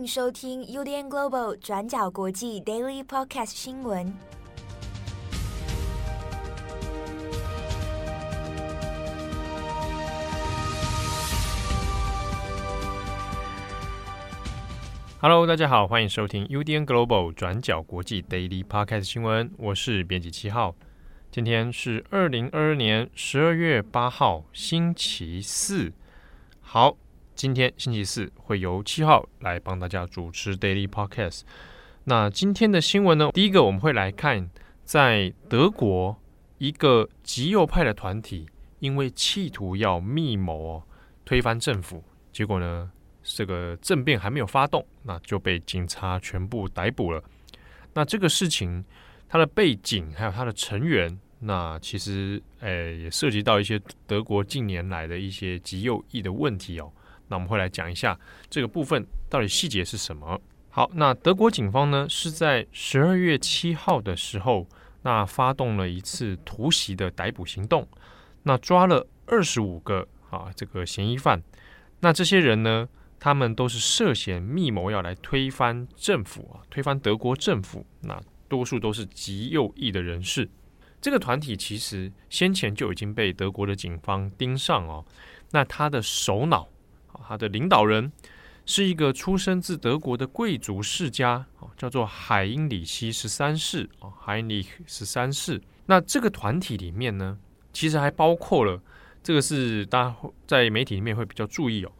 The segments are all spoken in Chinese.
迎收听 UDN Global 转角国际 Daily Podcast 新闻。Hello，大家好，欢迎收听 UDN Global 转角国际 Daily Podcast 新闻，我是编辑七号。今天是二零二二年十二月八号，星期四。好。今天星期四会由七号来帮大家主持 Daily Podcast。那今天的新闻呢？第一个我们会来看，在德国一个极右派的团体，因为企图要密谋推翻政府，结果呢，这个政变还没有发动，那就被警察全部逮捕了。那这个事情它的背景还有它的成员，那其实诶也涉及到一些德国近年来的一些极右翼的问题哦。那我们会来讲一下这个部分到底细节是什么。好，那德国警方呢是在十二月七号的时候，那发动了一次突袭的逮捕行动，那抓了二十五个啊这个嫌疑犯。那这些人呢，他们都是涉嫌密谋要来推翻政府啊，推翻德国政府。那多数都是极右翼的人士。这个团体其实先前就已经被德国的警方盯上哦。那他的首脑。他的领导人是一个出生自德国的贵族世家，哦叫做海因里希十三世啊，海因里希十三世。那这个团体里面呢，其实还包括了这个是大家在媒体里面会比较注意哦，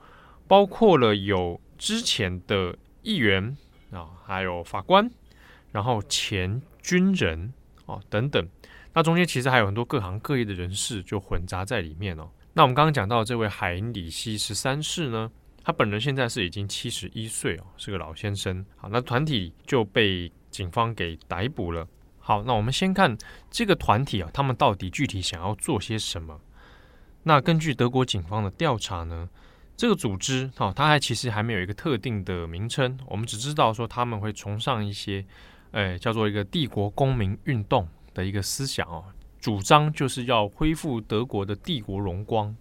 包括了有之前的议员啊，还有法官，然后前军人啊等等。那中间其实还有很多各行各业的人士就混杂在里面哦。那我们刚刚讲到这位海因里希十三世呢，他本人现在是已经七十一岁哦，是个老先生。好，那团体就被警方给逮捕了。好，那我们先看这个团体啊，他们到底具体想要做些什么？那根据德国警方的调查呢，这个组织哦，它还其实还没有一个特定的名称，我们只知道说他们会崇尚一些，诶，叫做一个帝国公民运动的一个思想哦。主张就是要恢复德国的帝国荣光。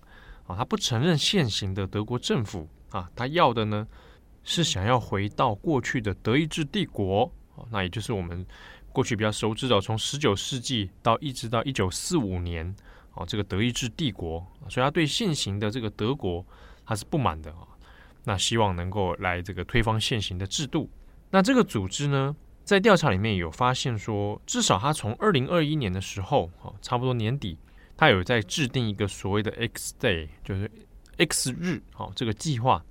啊，他不承认现行的德国政府。啊，他要的呢是想要回到过去的德意志帝国。啊，那也就是我们过去比较熟知的，从十九世纪到一直到一九四五年啊，这个德意志帝国，所以他对现行的这个德国他是不满的。啊，那希望能够来这个推翻现行的制度，那这个组织呢，在调查里面有发现说，至少他从二零二一年的时候，差不多年底，他有在制定一个所谓的 X Day，就是 X 日，好，这个计划。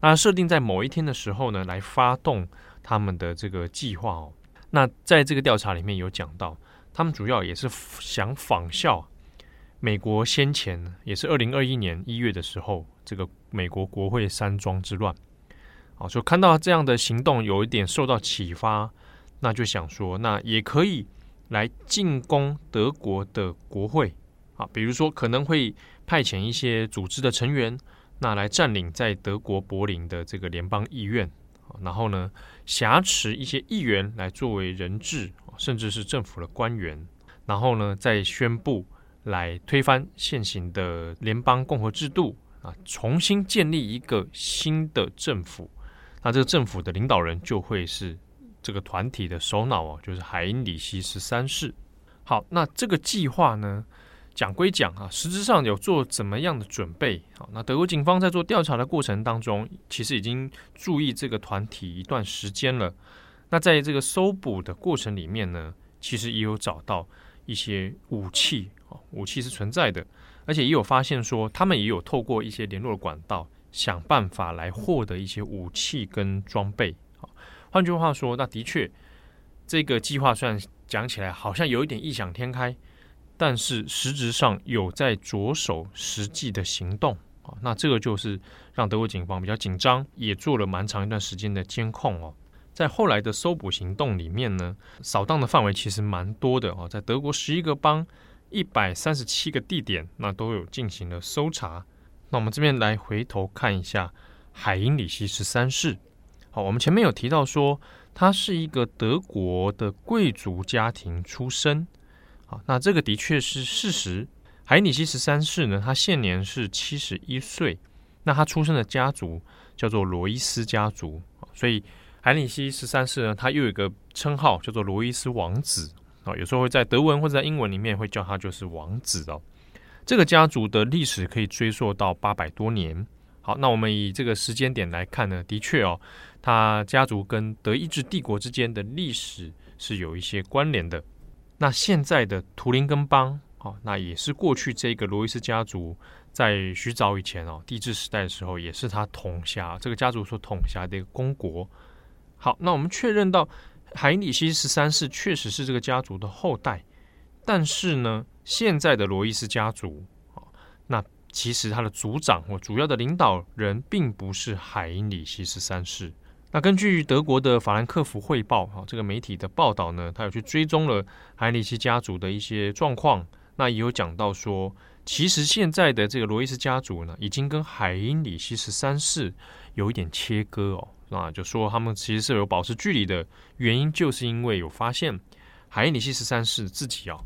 那设定在某一天的时候呢，来发动他们的这个计划哦。那在这个调查里面有讲到，他们主要也是想仿效美国先前也是二零二一年一月的时候，这个美国国会山庄之乱。好，就看到这样的行动有一点受到启发，那就想说，那也可以来进攻德国的国会啊，比如说可能会派遣一些组织的成员，那来占领在德国柏林的这个联邦议院，然后呢，挟持一些议员来作为人质，甚至是政府的官员，然后呢，再宣布来推翻现行的联邦共和制度啊，重新建立一个新的政府。那这个政府的领导人就会是这个团体的首脑哦，就是海因里希十三世。好，那这个计划呢，讲归讲啊，实质上有做怎么样的准备？好，那德国警方在做调查的过程当中，其实已经注意这个团体一段时间了。那在这个搜捕的过程里面呢，其实也有找到一些武器啊，武器是存在的，而且也有发现说，他们也有透过一些联络管道。想办法来获得一些武器跟装备。换句话说，那的确，这个计划虽然讲起来好像有一点异想天开，但是实质上有在着手实际的行动啊。那这个就是让德国警方比较紧张，也做了蛮长一段时间的监控哦。在后来的搜捕行动里面呢，扫荡的范围其实蛮多的哦，在德国十一个邦、一百三十七个地点，那都有进行了搜查。那我们这边来回头看一下海因里希十三世。好，我们前面有提到说他是一个德国的贵族家庭出身。好，那这个的确是事实。海因里希十三世呢，他现年是七十一岁。那他出生的家族叫做罗伊斯家族，所以海因里希十三世呢，他又有一个称号叫做罗伊斯王子啊，有时候会在德文或者在英文里面会叫他就是王子哦。这个家族的历史可以追溯到八百多年。好，那我们以这个时间点来看呢，的确哦，他家族跟德意志帝国之间的历史是有一些关联的。那现在的图林根邦，哦，那也是过去这个罗伊斯家族在许早以前哦，帝制时代的时候，也是他统辖这个家族所统辖的一个公国。好，那我们确认到海里希十三世确实是这个家族的后代，但是呢，现在的罗伊斯家族，那。其实他的族长或主要的领导人并不是海因里希十三世。那根据德国的法兰克福汇报啊，这个媒体的报道呢，他有去追踪了海因里希家族的一些状况。那也有讲到说，其实现在的这个罗伊斯家族呢，已经跟海因里希十三世有一点切割哦。那就说他们其实是有保持距离的原因，就是因为有发现海因里希十三世自己啊。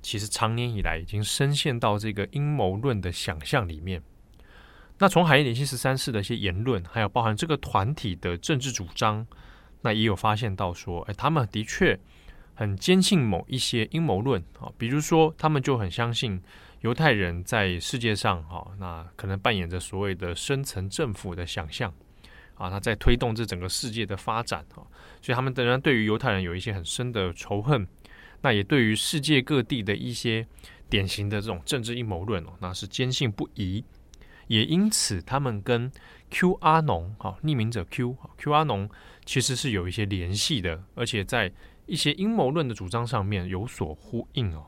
其实长年以来已经深陷到这个阴谋论的想象里面。那从海因里希十三世的一些言论，还有包含这个团体的政治主张，那也有发现到说，哎，他们的确很坚信某一些阴谋论啊，比如说他们就很相信犹太人在世界上哈，那可能扮演着所谓的深层政府的想象啊，他在推动这整个世界的发展啊，所以他们当然对于犹太人有一些很深的仇恨。那也对于世界各地的一些典型的这种政治阴谋论哦，那是坚信不疑。也因此，他们跟 Q 阿农啊，匿名者 Q Q 阿农其实是有一些联系的，而且在一些阴谋论的主张上面有所呼应哦。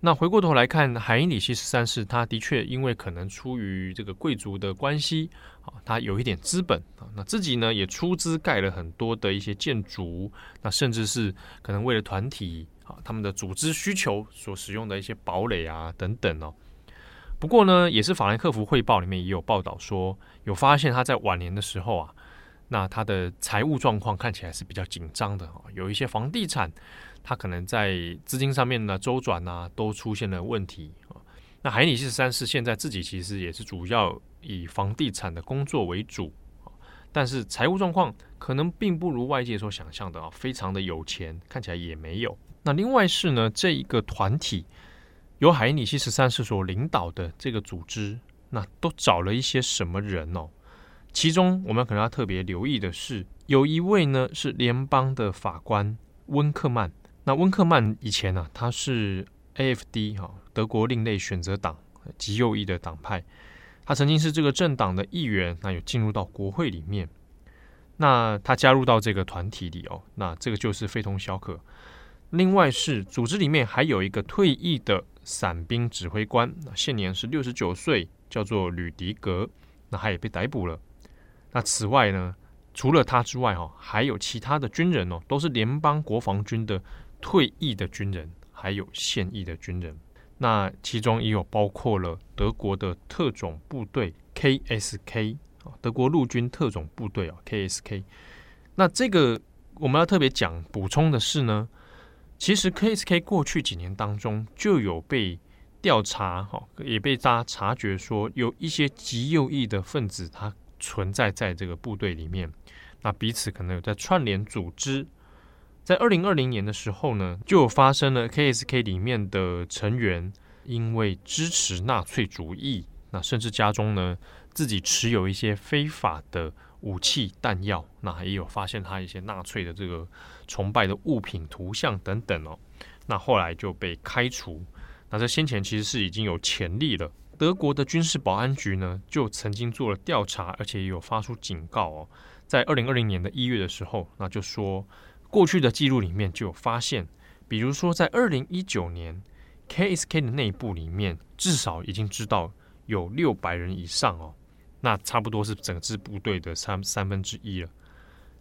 那回过头来看，海因里希十三世，他的确因为可能出于这个贵族的关系啊，他有一点资本啊，那自己呢也出资盖了很多的一些建筑，那甚至是可能为了团体啊他们的组织需求所使用的一些堡垒啊等等哦。不过呢，也是法兰克福汇报里面也有报道说，有发现他在晚年的时候啊，那他的财务状况看起来是比较紧张的啊，有一些房地产。他可能在资金上面呢周转啊，都出现了问题啊。那海因里希十三世现在自己其实也是主要以房地产的工作为主，但是财务状况可能并不如外界所想象的啊，非常的有钱，看起来也没有。那另外是呢，这一个团体由海因里希十三世所领导的这个组织，那都找了一些什么人哦？其中我们可能要特别留意的是，有一位呢是联邦的法官温克曼。那温克曼以前呢、啊，他是 AFD 哈，德国另类选择党极右翼的党派，他曾经是这个政党的议员，那有进入到国会里面。那他加入到这个团体里哦，那这个就是非同小可。另外是组织里面还有一个退役的伞兵指挥官，现年是六十九岁，叫做吕迪格，那他也被逮捕了。那此外呢，除了他之外哈，还有其他的军人哦，都是联邦国防军的。退役的军人，还有现役的军人，那其中也有包括了德国的特种部队 KSK 啊，德国陆军特种部队啊 KSK。那这个我们要特别讲补充的是呢，其实 KSK 过去几年当中就有被调查哈，也被大家察觉说有一些极右翼的分子，他存在在这个部队里面，那彼此可能有在串联组织。在二零二零年的时候呢，就发生了 KSK 里面的成员因为支持纳粹主义，那甚至家中呢自己持有一些非法的武器弹药，那也有发现他一些纳粹的这个崇拜的物品图像等等哦。那后来就被开除。那在先前其实是已经有潜力了。德国的军事保安局呢就曾经做了调查，而且也有发出警告哦。在二零二零年的一月的时候，那就说。过去的记录里面就有发现，比如说在二零一九年，KSK 的内部里面至少已经知道有六百人以上哦，那差不多是整支部队的三三分之一了。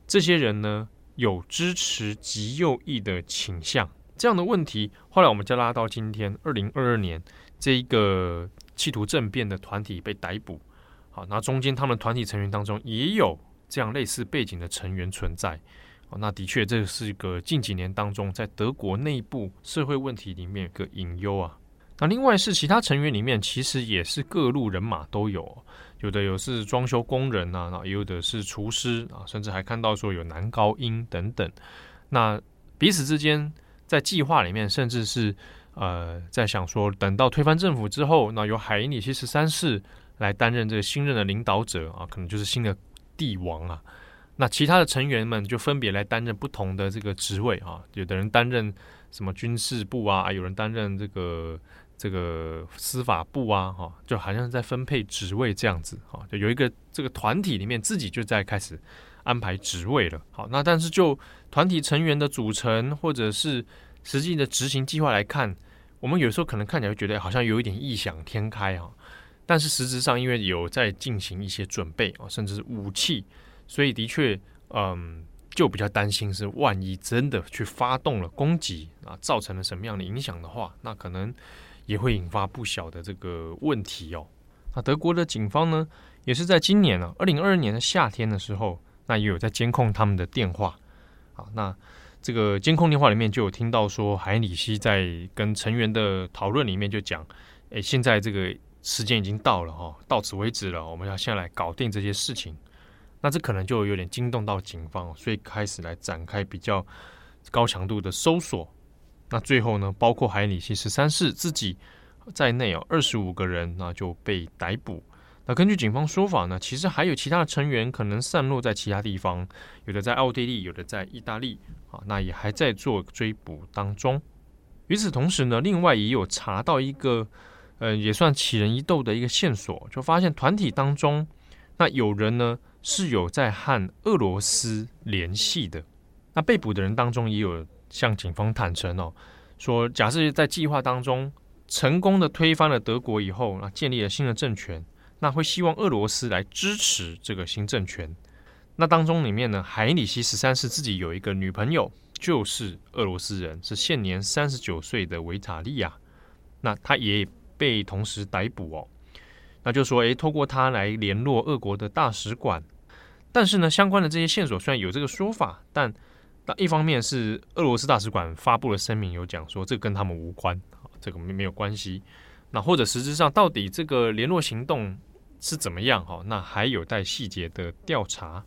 这些人呢有支持极右翼的倾向，这样的问题后来我们就拉到今天二零二二年，这一个企图政变的团体被逮捕。好，那中间他们团体成员当中也有这样类似背景的成员存在。那的确，这是一个近几年当中在德国内部社会问题里面一个隐忧啊。那另外是其他成员里面，其实也是各路人马都有，有的有是装修工人啊，那也有的是厨师啊，甚至还看到说有男高音等等。那彼此之间在计划里面，甚至是呃在想说，等到推翻政府之后，那由海因里希十三世来担任这个新任的领导者啊，可能就是新的帝王啊。那其他的成员们就分别来担任不同的这个职位啊，有的人担任什么军事部啊，有人担任这个。这个司法部啊，哈，就好像在分配职位这样子，哈，就有一个这个团体里面自己就在开始安排职位了。好，那但是就团体成员的组成或者是实际的执行计划来看，我们有时候可能看起来会觉得好像有一点异想天开啊，但是实质上因为有在进行一些准备啊，甚至是武器，所以的确，嗯，就比较担心是万一真的去发动了攻击啊，造成了什么样的影响的话，那可能。也会引发不小的这个问题哦。那德国的警方呢，也是在今年啊，二零二二年的夏天的时候，那也有在监控他们的电话。好，那这个监控电话里面就有听到说，海里希在跟成员的讨论里面就讲，诶，现在这个时间已经到了哈，到此为止了，我们要先来搞定这些事情。那这可能就有点惊动到警方，所以开始来展开比较高强度的搜索。那最后呢，包括海里希十三世自己在内哦，二十五个人那就被逮捕。那根据警方说法呢，其实还有其他的成员可能散落在其他地方，有的在奥地利，有的在意大利啊，那也还在做追捕当中。与此同时呢，另外也有查到一个呃，也算起人疑窦的一个线索，就发现团体当中那有人呢是有在和俄罗斯联系的。那被捕的人当中也有。向警方坦诚哦，说假设在计划当中成功的推翻了德国以后，那建立了新的政权，那会希望俄罗斯来支持这个新政权。那当中里面呢，海里希十三世自己有一个女朋友，就是俄罗斯人，是现年三十九岁的维塔利亚。那他也被同时逮捕哦。那就说，诶，透过他来联络俄国的大使馆。但是呢，相关的这些线索虽然有这个说法，但那一方面是俄罗斯大使馆发布了声明，有讲说这跟他们无关，这个没没有关系。那或者实质上到底这个联络行动是怎么样？哈，那还有待细节的调查。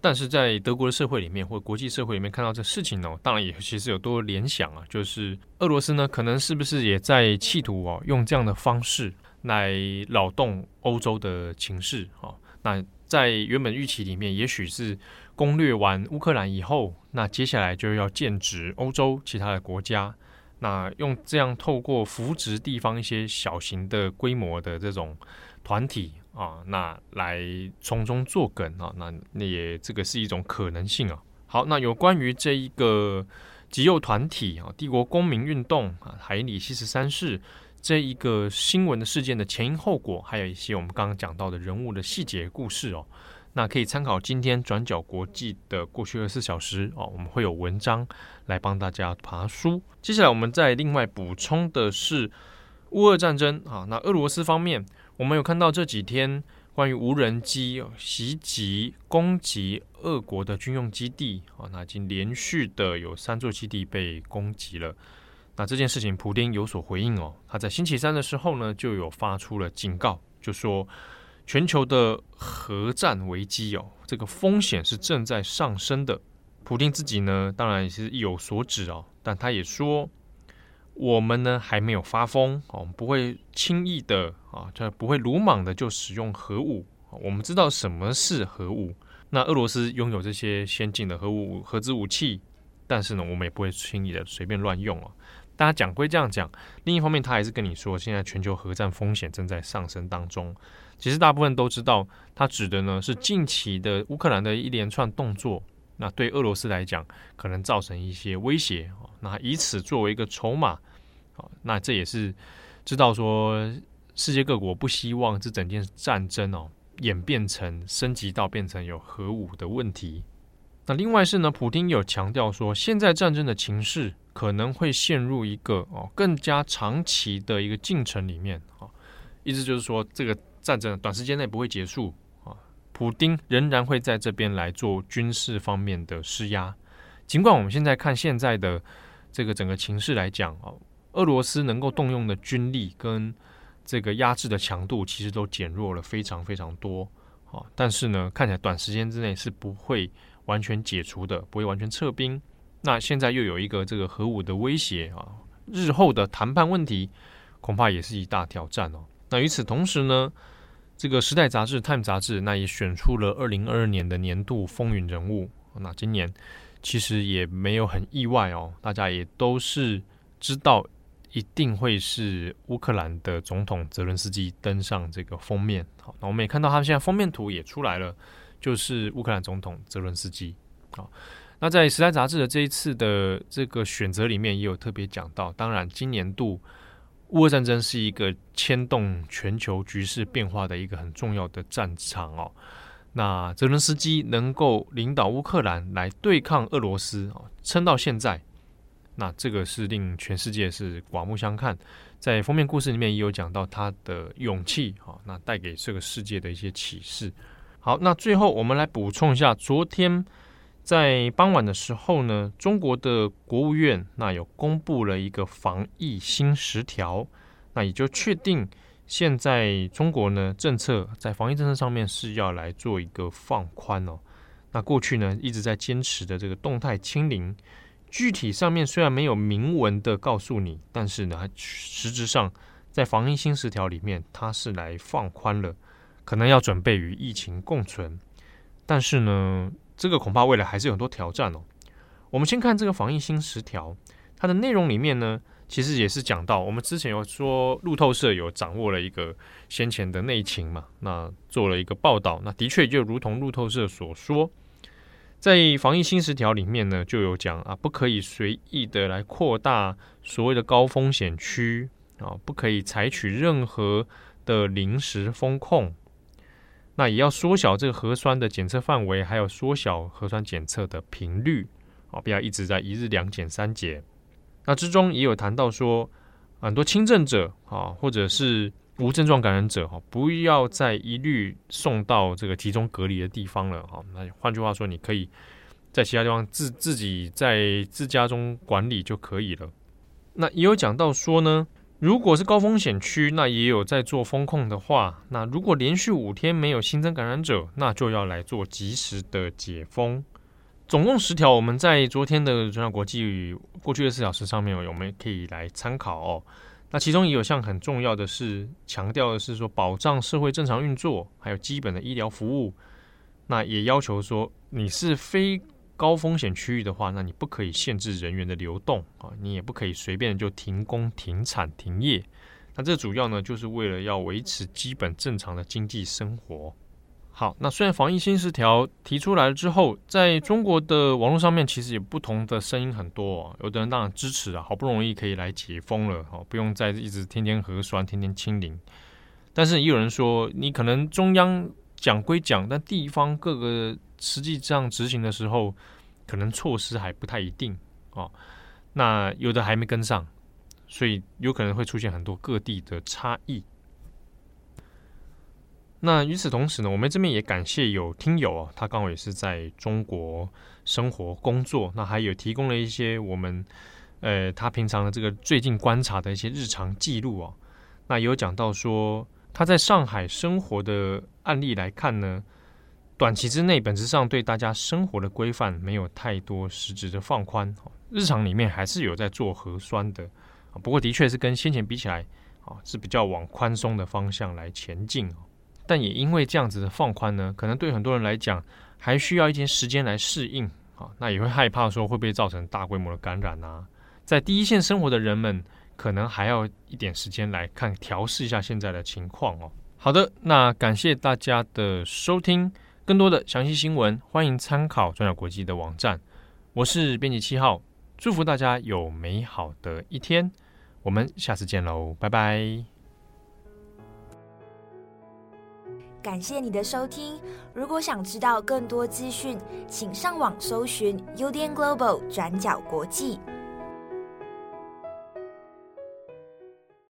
但是在德国的社会里面或国际社会里面看到这事情呢，当然也其实有多联想啊，就是俄罗斯呢可能是不是也在企图哦用这样的方式来扰动欧洲的情势？哈，那在原本预期里面，也许是。攻略完乌克兰以后，那接下来就要剑指欧洲其他的国家，那用这样透过扶植地方一些小型的规模的这种团体啊，那来从中作梗啊，那那也这个是一种可能性啊。好，那有关于这一个极右团体啊，帝国公民运动啊，海里希十三世这一个新闻的事件的前因后果，还有一些我们刚刚讲到的人物的细节故事哦。那可以参考今天转角国际的过去二十四小时哦，我们会有文章来帮大家爬书。接下来我们再另外补充的是乌俄战争啊，那俄罗斯方面，我们有看到这几天关于无人机袭击攻击俄国的军用基地啊，那已经连续的有三座基地被攻击了。那这件事情，普丁有所回应哦，他在星期三的时候呢，就有发出了警告，就说。全球的核战危机哦，这个风险是正在上升的。普丁自己呢，当然也是意有所指哦，但他也说，我们呢还没有发疯哦，不会轻易的啊，就不会鲁莽的就使用核武。我们知道什么是核武，那俄罗斯拥有这些先进的核武、核子武器，但是呢，我们也不会轻易的随便乱用哦。大家讲归这样讲，另一方面他还是跟你说，现在全球核战风险正在上升当中。其实大部分都知道，他指的呢是近期的乌克兰的一连串动作，那对俄罗斯来讲可能造成一些威胁，那以此作为一个筹码，那这也是知道说世界各国不希望这整件战争哦演变成升级到变成有核武的问题。那另外是呢，普丁有强调说，现在战争的情势可能会陷入一个哦更加长期的一个进程里面啊，意思就是说这个。战争短时间内不会结束啊，普丁仍然会在这边来做军事方面的施压。尽管我们现在看现在的这个整个情势来讲啊，俄罗斯能够动用的军力跟这个压制的强度，其实都减弱了非常非常多。啊，但是呢，看起来短时间之内是不会完全解除的，不会完全撤兵。那现在又有一个这个核武的威胁啊，日后的谈判问题恐怕也是一大挑战哦。那与此同时呢，这个《时代》杂志《Time》杂志那也选出了二零二二年的年度风云人物。那今年其实也没有很意外哦，大家也都是知道。一定会是乌克兰的总统泽伦斯基登上这个封面。好，那我们也看到他现在封面图也出来了，就是乌克兰总统泽伦斯基。好，那在《时代》杂志的这一次的这个选择里面，也有特别讲到。当然，今年度乌俄战争是一个牵动全球局势变化的一个很重要的战场哦。那泽伦斯基能够领导乌克兰来对抗俄罗斯啊，撑到现在。那这个是令全世界是刮目相看，在封面故事里面也有讲到他的勇气啊，那带给这个世界的一些启示。好，那最后我们来补充一下，昨天在傍晚的时候呢，中国的国务院那有公布了一个防疫新十条，那也就确定现在中国呢政策在防疫政策上面是要来做一个放宽哦。那过去呢一直在坚持的这个动态清零。具体上面虽然没有明文的告诉你，但是呢，实质上在防疫新十条里面，它是来放宽了，可能要准备与疫情共存。但是呢，这个恐怕未来还是有很多挑战哦。我们先看这个防疫新十条，它的内容里面呢，其实也是讲到，我们之前有说路透社有掌握了一个先前的内情嘛，那做了一个报道，那的确就如同路透社所说。在防疫新十条里面呢，就有讲啊，不可以随意的来扩大所谓的高风险区啊，不可以采取任何的临时封控，那也要缩小这个核酸的检测范围，还有缩小核酸检测的频率啊，不要一直在一日两检三检。那之中也有谈到说，很多轻症者啊，或者是。无症状感染者哈，不要再一律送到这个集中隔离的地方了哈。那换句话说，你可以在其他地方自自己在自家中管理就可以了。那也有讲到说呢，如果是高风险区，那也有在做风控的话，那如果连续五天没有新增感染者，那就要来做及时的解封。总共十条，我们在昨天的转角国际过去二十四小时上面，我们可以来参考哦。那其中也有项很重要的是强调的是说，保障社会正常运作，还有基本的医疗服务。那也要求说，你是非高风险区域的话，那你不可以限制人员的流动啊，你也不可以随便就停工、停产、停业。那这主要呢，就是为了要维持基本正常的经济生活。好，那虽然防疫新十条提出来了之后，在中国的网络上面其实有不同的声音很多哦。有的人当然支持啊，好不容易可以来解封了，哦，不用再一直天天核酸、天天清零。但是也有人说，你可能中央讲归讲，但地方各个实际上执行的时候，可能措施还不太一定哦。那有的还没跟上，所以有可能会出现很多各地的差异。那与此同时呢，我们这边也感谢有听友啊，他刚好也是在中国生活工作，那还有提供了一些我们呃他平常的这个最近观察的一些日常记录啊。那有讲到说他在上海生活的案例来看呢，短期之内本质上对大家生活的规范没有太多实质的放宽，日常里面还是有在做核酸的，不过的确是跟先前比起来啊是比较往宽松的方向来前进。但也因为这样子的放宽呢，可能对很多人来讲还需要一些时间来适应啊，那也会害怕说会不会造成大规模的感染啊，在第一线生活的人们可能还要一点时间来看调试一下现在的情况哦。好的，那感谢大家的收听，更多的详细新闻欢迎参考转角国际的网站。我是编辑七号，祝福大家有美好的一天，我们下次见喽，拜拜。感谢你的收听。如果想知道更多资讯，请上网搜寻 UDN Global 转角国际。